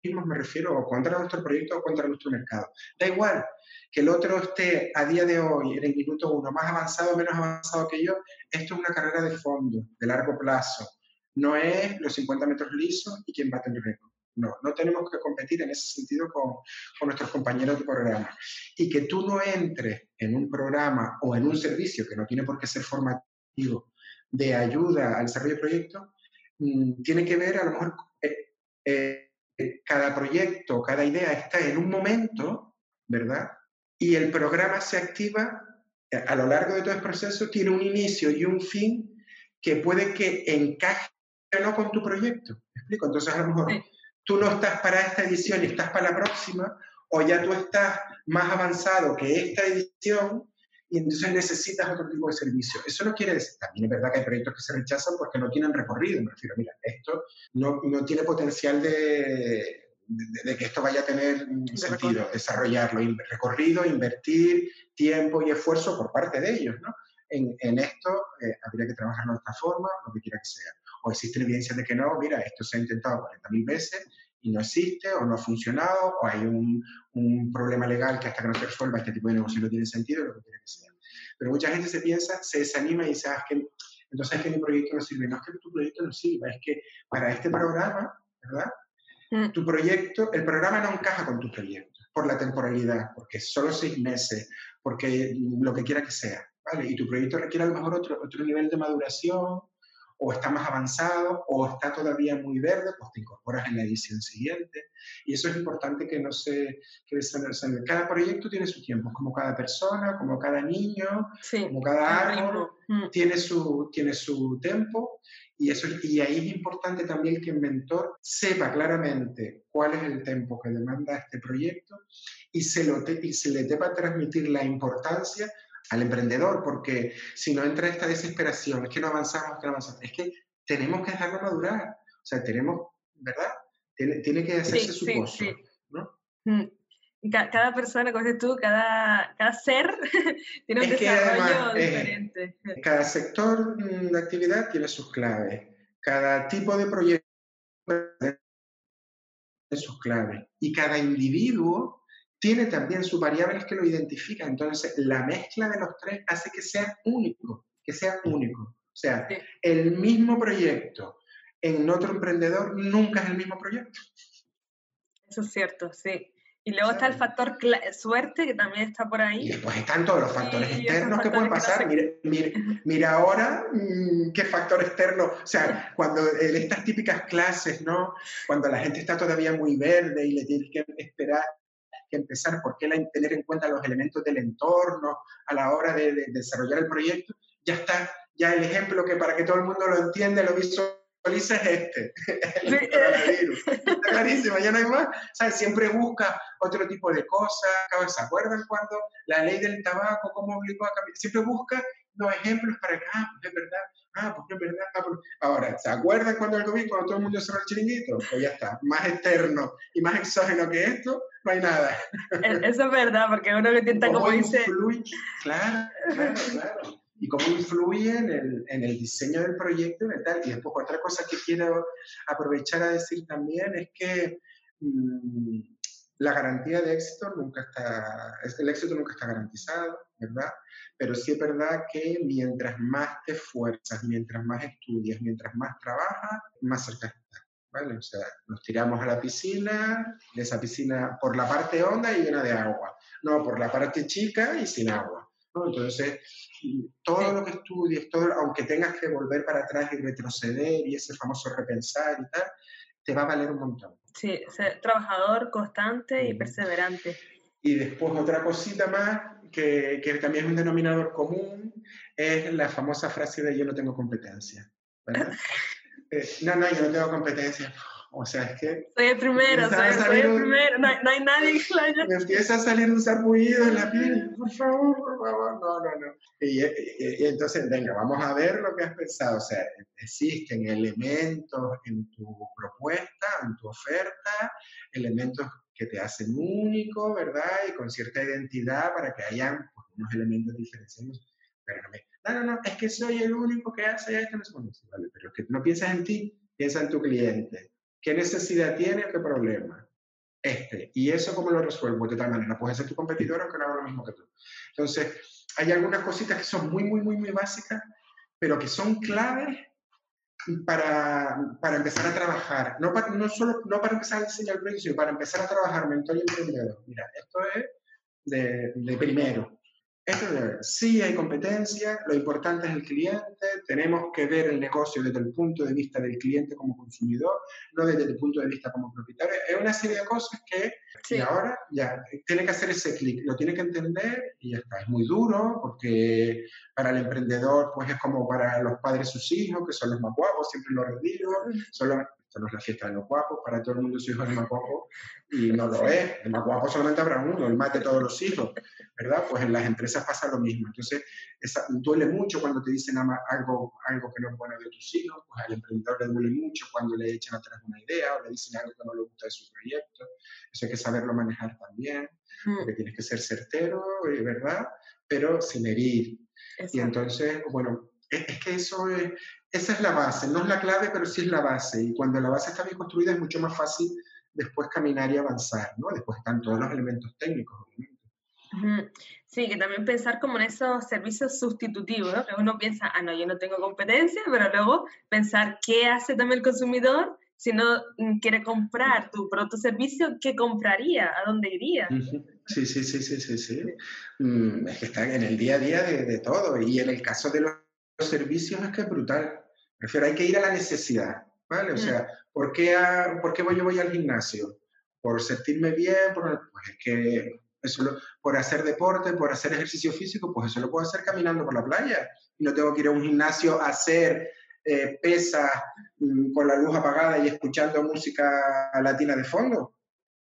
Speaker 1: mismos, me refiero, o contra nuestro proyecto o contra nuestro mercado. Da igual que el otro esté a día de hoy, en el minuto uno, más avanzado o menos avanzado que yo, esto es una carrera de fondo, de largo plazo. No es los 50 metros lisos y quién bate el récord. No, no tenemos que competir en ese sentido con, con, nuestros compañeros de programa. Y que tú no entres en un programa o en un servicio que no tiene por qué ser formativo de ayuda al desarrollo de proyectos, mmm, tiene que ver a lo mejor eh, eh, cada proyecto, cada idea está en un momento, ¿verdad? Y el programa se activa a lo largo de todo el proceso, tiene un inicio y un fin que puede que encaje o no con tu proyecto. ¿Me explico? Entonces a lo mejor... tú no estás para esta edición y estás para la próxima, o ya tú estás más avanzado que esta edición y entonces necesitas otro tipo de servicio. Eso no quiere decir, también es verdad que hay proyectos que se rechazan porque no tienen recorrido, me refiero, mira, esto no, no tiene potencial de, de, de, que esto vaya a tener sentido, desarrollarlo, recorrido, invertir tiempo y esfuerzo por parte de ellos, ¿no? En, en esto eh, habría que trabajarlo de esta forma, lo que quiera que sea o existen evidencias de que no, mira, esto se ha intentado 40.000 veces y no existe, o no ha funcionado, o hay un, un, problema legal que hasta que no se resuelva este tipo de negocio no tiene sentido, lo que quiera que sea. Pero mucha gente se piensa, se desanima y dice, ah, es que, entonces es que mi proyecto no sirve. No es que tu proyecto no sirva, es que para este programa, ¿verdad? Mm. Tu proyecto, el programa no encaja con tu proyecto, por la temporalidad, porque solo seis meses, porque lo que quiera que sea, ¿vale? Y tu proyecto requiere a lo mejor otro, otro nivel de maduración, o está más avanzado o está todavía muy verde, pues te incorporas en la edición siguiente. Y eso es importante que no se... Que se cada proyecto tiene su tiempo, como cada persona, como cada niño,
Speaker 2: sí,
Speaker 1: como cada árbol, mm. tiene, su, tiene su tiempo. Y, eso, y ahí es importante también que el mentor sepa claramente cuál es el tiempo que demanda este proyecto y se, lo te, y se le deba transmitir la importancia al emprendedor, porque si no entra esta desesperación, es que no avanzamos, que no avanzamos, es que tenemos que dejarlo madurar, o sea, tenemos, ¿verdad? Tiene, tiene que hacerse
Speaker 2: Sí,
Speaker 1: su
Speaker 2: sí, sí.
Speaker 1: ¿no?
Speaker 2: Mm. Ca- Cada persona, como dices tú, cada, cada ser tiene un
Speaker 1: Es que
Speaker 2: desarrollo
Speaker 1: además, eh,
Speaker 2: diferente.
Speaker 1: Cada sector mm, de actividad tiene sus claves, cada tipo de proyecto tiene sus claves y cada individuo tiene también sus variables que lo identifican. Entonces, la mezcla de los tres hace que sea único, que sea único. O sea,
Speaker 2: Sí.
Speaker 1: el mismo proyecto en otro emprendedor nunca es el mismo proyecto.
Speaker 2: Eso es cierto, sí. Y luego está el factor suerte, que también está por
Speaker 1: Y
Speaker 2: ahí.
Speaker 1: después están todos los
Speaker 2: Sí,
Speaker 1: factores
Speaker 2: y esos
Speaker 1: externos que pueden
Speaker 2: factores que
Speaker 1: pasar.
Speaker 2: no
Speaker 1: Mira, mira, mira ahora mm, qué factor externo. O sea, cuando en estas típicas clases, ¿no? Cuando la gente está todavía muy verde y le tienes que esperar que empezar, por qué tener en cuenta los elementos del entorno a la hora de, desarrollar el proyecto, ya está, ya el ejemplo que para que todo el mundo lo entienda, lo visualiza es este, el coronavirus. Está clarísimo, ya no hay más. ¿Sabes? Siempre busca otro tipo de cosas. ¿Se acuerdan cuando la ley del tabaco, cómo obligó a cambiar? Siempre busca los ejemplos para que, ah, pues es verdad, ah, porque es verdad. Ah, Ahora, ¿se acuerdan cuando el gobierno, cuando todo el mundo cerró el chiringuito? Pues ya está, más externo y más exógeno que esto, no hay nada.
Speaker 2: Eso es verdad, porque uno que intenta, como dice...
Speaker 1: Claro, claro, claro. Y cómo influye en el, en el diseño del proyecto y tal. Y después otra cosa que quiero aprovechar a decir también es que mmm, la garantía de éxito nunca está, el éxito nunca está garantizado, ¿verdad? Pero sí es verdad que mientras más te esfuerzas, mientras más estudias, mientras más trabajas, más cerca estás, ¿vale? O sea, nos tiramos a la piscina, de esa piscina por la parte honda y llena de agua, no por la parte chica y sin agua, ¿no? Entonces, todo lo que estudies, todo, aunque tengas que volver para atrás y retroceder y ese famoso repensar y tal, te va a valer un montón.
Speaker 2: Sí, ser trabajador, constante y perseverante.
Speaker 1: Y después otra cosita más, que, que, también es un denominador común, es la famosa frase de yo no tengo competencia. Eh, no, no, yo no tengo competencia. O sea, es que...
Speaker 2: Soy el primero, soy, el primero, no, no, hay nadie
Speaker 1: que Me empieza a salir un sarpullido en la piel, por favor, por favor, no, no, no. Y, y, entonces, venga, vamos a ver lo que has pensado. O sea, existen elementos en tu propuesta, en tu oferta, elementos que te hacen único, ¿verdad? Y con cierta identidad para que hayan pues, unos elementos diferenciados. Pero no, no, no, es que soy el único que hace esto. No vale, pero es que no piensas en ti, piensa en tu cliente. ¿Qué necesidad tiene o qué problema? Este. ¿Y eso cómo lo resuelvo? De tal manera, puede ser tu competidor aunque no haga lo mismo que tú. Entonces, hay algunas cositas que son muy, muy, muy, muy básicas, pero que son claves para, para empezar a trabajar. No, para, no solo no para empezar a diseñar el proyecto, sino para empezar a trabajar mentor y emprendedor. Mira, esto es de primero. Esto sí hay competencia, lo importante es el cliente, tenemos que ver el negocio desde el punto de vista del cliente como consumidor, no desde el punto de vista como propietario. Es una serie de cosas que y ahora ya tiene que hacer ese clic, lo tiene que entender y ya está. Es muy duro porque para el emprendedor pues es como para los padres sus hijos, que son los más guapos, siempre lo digo, son esto no es la fiesta de los guapos, para todo el mundo su hijo es más guapo y no lo es. El más guapo solamente habrá uno, el más de todos los hijos, ¿verdad? Pues en las empresas pasa lo mismo. Entonces, esa, duele mucho cuando te dicen algo, algo que no es bueno de tus hijos, pues al emprendedor le duele mucho cuando le echan atrás una idea o le dicen algo que no le gusta de su proyecto. Eso hay que saberlo manejar también, mm. porque tienes que ser certero, eh, ¿verdad? Pero sin herir. Y entonces, bueno, es, que eso es, esa es la base, no es la clave, pero sí es la base. Y cuando la base está bien construida es mucho más fácil después caminar y avanzar, ¿no? Después están todos los elementos técnicos,
Speaker 2: obviamente. Sí, que también pensar como en esos servicios sustitutivos, ¿no? Que uno piensa, ah, no, yo no tengo competencia, pero luego pensar qué hace también el consumidor si no mm, quiere comprar tu producto o servicio, ¿qué compraría? ¿A dónde iría?
Speaker 1: Sí, sí, sí, sí, sí, sí. Mm, es que está en el día a día de, de todo. Y en el caso de los servicios es que es brutal. Prefiero, hay que ir a la necesidad, ¿vale? O mm. sea, ¿por qué, ¿por qué yo voy al gimnasio? ¿Por sentirme bien? Por, pues es que eso por hacer deporte, por hacer ejercicio físico, pues eso lo puedo hacer caminando por la playa. Y no tengo que ir a un gimnasio a hacer eh, pesas mm, con la luz apagada y escuchando música latina de fondo.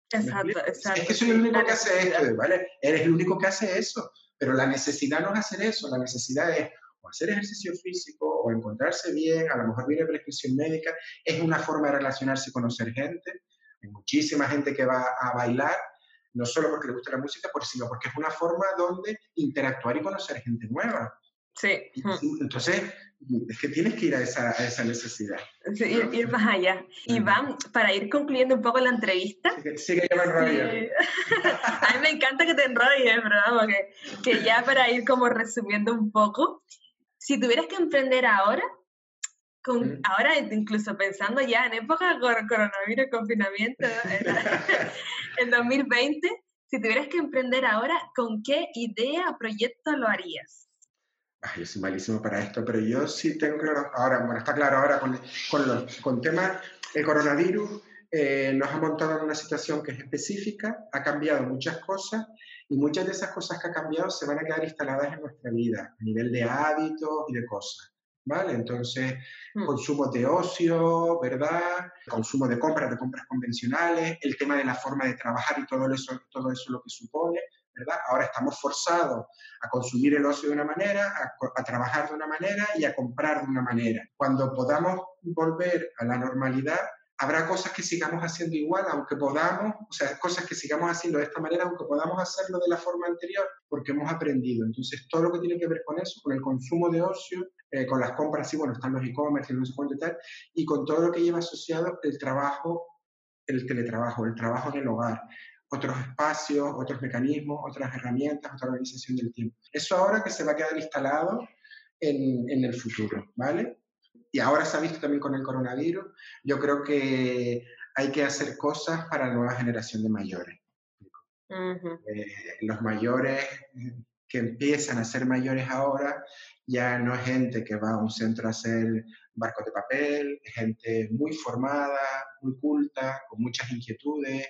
Speaker 2: Exacto, exacto.
Speaker 1: Es que soy el único que hace esto, ¿vale? Eres el único que hace eso. Pero la necesidad no es hacer eso, la necesidad es o hacer ejercicio físico o encontrarse bien, a lo mejor viene prescripción médica, es una forma de relacionarse y conocer gente. Hay muchísima gente que va a bailar, no solo porque le gusta la música, sino porque es una forma donde interactuar y conocer gente nueva.
Speaker 2: Sí.
Speaker 1: entonces, es que tienes que ir a esa, a esa necesidad.
Speaker 2: Sí, ir, más allá. Iván, para ir concluyendo un poco la entrevista.
Speaker 1: Sí, que, me
Speaker 2: a mí me encanta que te enrolles, ¿verdad? Porque que ya para ir como resumiendo un poco, si tuvieras que emprender ahora, con, mm. ahora incluso pensando ya en época de coronavirus, confinamiento, en 2020, si tuvieras que emprender ahora, ¿con qué idea o proyecto lo harías?
Speaker 1: Yo soy malísimo para esto, pero yo sí tengo claro, ahora, bueno, está claro ahora con, con, los, con temas, el coronavirus, eh, nos ha montado en una situación que es específica, ha cambiado muchas cosas y muchas de esas cosas que ha cambiado se van a quedar instaladas en nuestra vida, a nivel de hábitos y de cosas. ¿Vale? Entonces, mm. consumo de ocio, ¿verdad? Consumo de compras, de compras convencionales, el tema de la forma de trabajar y todo eso, todo eso lo que supone, ¿verdad? Ahora estamos forzados a consumir el ocio de una manera, a, a, trabajar de una manera y a comprar de una manera. Cuando podamos volver a la normalidad, habrá cosas que sigamos haciendo igual, aunque podamos, o sea, cosas que sigamos haciendo de esta manera, aunque podamos hacerlo de la forma anterior, porque hemos aprendido. Entonces, todo lo que tiene que ver con eso, con el consumo de ocio, eh, con las compras, sí, bueno, están los e-commerce y no sé cuánto y tal, y con todo lo que lleva asociado el trabajo, el teletrabajo, el trabajo en el hogar, otros espacios, otros mecanismos, otras herramientas, otra organización del tiempo. Eso ahora que se va a quedar instalado en el futuro, ¿vale? Y ahora se ha visto también con el coronavirus, yo creo que hay que hacer cosas para la nueva generación de mayores. Eh, los mayores que empiezan a ser mayores ahora ya no es gente que va a un centro a hacer barcos de papel, es gente muy formada, muy culta, con muchas inquietudes,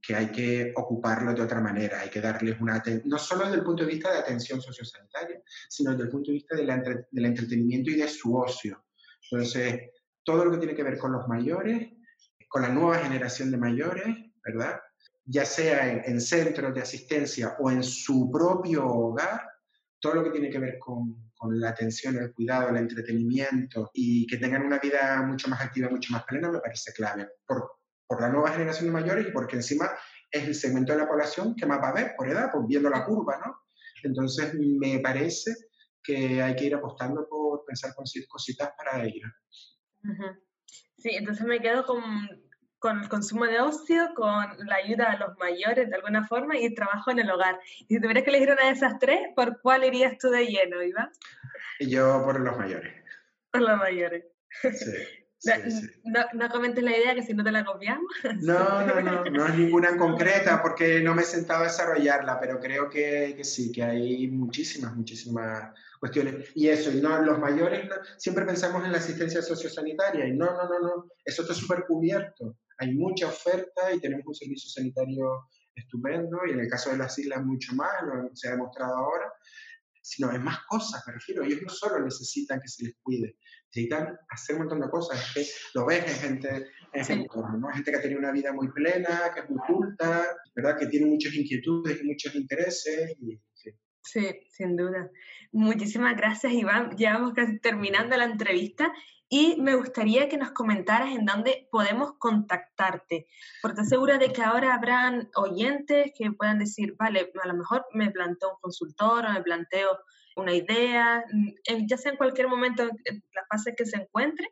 Speaker 1: que hay que ocuparlo de otra manera, hay que darles una atención, no solo desde el punto de vista de atención sociosanitaria, sino desde el punto de vista del entretenimiento y de su ocio. Entonces, todo lo que tiene que ver con los mayores, con la nueva generación de mayores, ¿verdad? Ya sea en, centros de asistencia o en su propio hogar, todo lo que tiene que ver con, con, la atención, el cuidado, el entretenimiento y que tengan una vida mucho más activa, mucho más plena, me parece clave. Por, por la nueva generación de mayores y porque encima es el segmento de la población que más va a ver por edad, por viendo la curva, ¿no? Entonces, me parece que hay que ir apostando por pensar cositas para ello.
Speaker 2: Sí, entonces me quedo con, con, el consumo de ocio, con la ayuda a los mayores de alguna forma y el trabajo en el hogar. Y si tuvieras que elegir una de esas tres, ¿por cuál irías tú de lleno, Iván?
Speaker 1: Yo por los mayores.
Speaker 2: Por los mayores. Sí. No, no, comentes la idea que si no te la copiamos.
Speaker 1: No, no, no, no es ninguna en concreta porque no me he sentado a desarrollarla, pero creo que, que sí, que hay muchísimas, muchísimas cuestiones. Y eso, y no, los mayores siempre pensamos en la asistencia sociosanitaria y no, no, no, no, eso está súper cubierto. Hay mucha oferta y tenemos un servicio sanitario estupendo y en el caso de las islas mucho más, lo se ha demostrado ahora, sino en más cosas, me refiero. Ellos no solo necesitan que se les cuide, necesitan hacer un montón de cosas. Es que lo ves en gente, en gente, ¿no? gente que ha tenido una vida muy plena, que es muy culta, ¿verdad? que tiene muchas inquietudes y muchos intereses. Y,
Speaker 2: Sí, sin duda. Muchísimas gracias, Iván. Ya vamos casi terminando la entrevista y me gustaría que nos comentaras en dónde podemos contactarte, porque estoy segura de que ahora habrán oyentes que puedan decir, vale, a lo mejor me planteo un consultor o me planteo una idea, ya sea en cualquier momento, en la fase que se encuentre,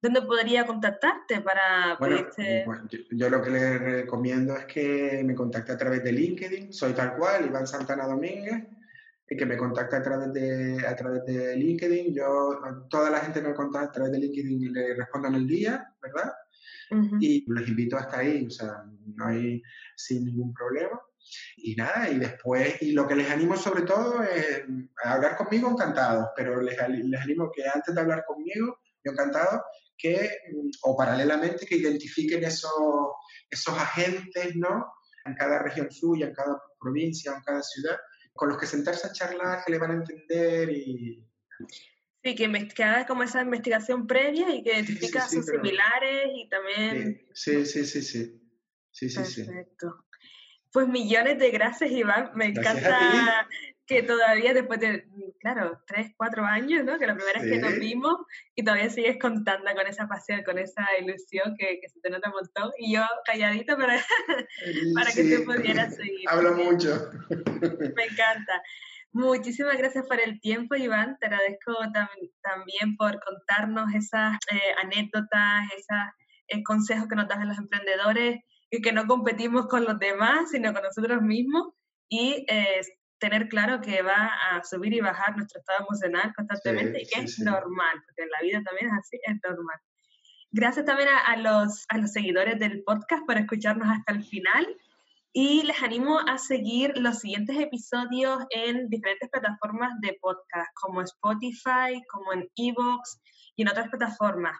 Speaker 2: ¿dónde podría contactarte para
Speaker 1: bueno, yo, lo que le recomiendo es que me contacte a través de LinkedIn, soy tal cual, Iván Santana Domínguez, que me contacta a través de, a través de LinkedIn. Yo, toda la gente que me contacta a través de LinkedIn le respondo en el día, ¿verdad? Y les invito hasta ahí, o sea, no hay sin ningún problema. Y nada, y después, y lo que les animo sobre todo es a hablar conmigo encantados, pero les, les animo que antes de hablar conmigo, yo encantado, que, o paralelamente, que identifiquen esos, esos agentes, ¿no? En cada región suya, en cada provincia, en cada ciudad, con los que sentarse a charlar, que le van a entender y...
Speaker 2: Sí, que, haga como esa investigación previa y que identifica sus similares y también...
Speaker 1: Sí, sí, sí, sí. Sí,
Speaker 2: sí, Perfecto. Pues millones de gracias, Iván. Me encanta que todavía después de, claro, tres, cuatro años, ¿no? Que la primera vez que nos vimos y todavía sigues contando con esa pasión, con esa ilusión que, que se te nota un montón. Y yo calladito para, para que tú pudieras seguir.
Speaker 1: Hablo mucho.
Speaker 2: Me encanta. Muchísimas gracias por el tiempo, Iván. Te agradezco también por contarnos esas eh, anécdotas, esos eh, consejos que nos das a los emprendedores y que no competimos con los demás, sino con nosotros mismos. Y eh, tener claro que va a subir y bajar nuestro estado emocional constantemente y que es normal, porque en la vida también es así, es normal. Gracias también a, los, a los seguidores del podcast por escucharnos hasta el final y les animo a seguir los siguientes episodios en diferentes plataformas de podcast, como Spotify, como en Evox y en otras plataformas.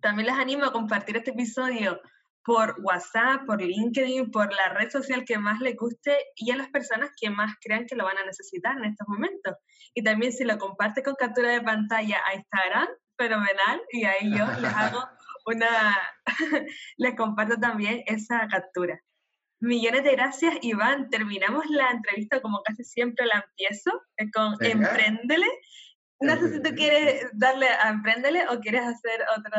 Speaker 2: También les animo a compartir este episodio por WhatsApp, por LinkedIn, por la red social que más le guste y a las personas que más crean que lo van a necesitar en estos momentos. Y también si lo comparte con captura de pantalla a Instagram, fenomenal, y ahí yo les hago una, les comparto también esa captura. Millones de gracias, Iván. Terminamos la entrevista como casi siempre la empiezo, eh, con Emprendele. No sé si tú quieres darle a Emprendele o quieres hacer otro...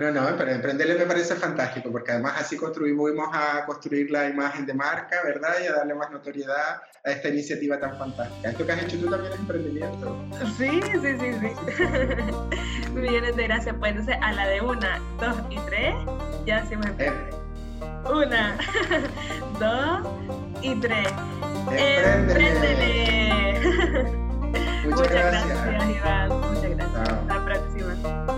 Speaker 1: No, no, pero Emprendele me parece fantástico porque además así contribuimos a construir la imagen de marca, ¿verdad? Y a darle más notoriedad a esta iniciativa tan fantástica. Esto que has hecho tú también es emprendimiento.
Speaker 2: Sí, sí, sí, sí. Millones de gracias. Pues entonces a la de una, dos y tres ya hacemos Emprendele. Una, dos y tres.
Speaker 1: Emprendele.
Speaker 2: Muchas, gracias. Iván. Muchas gracias. Hasta la próxima.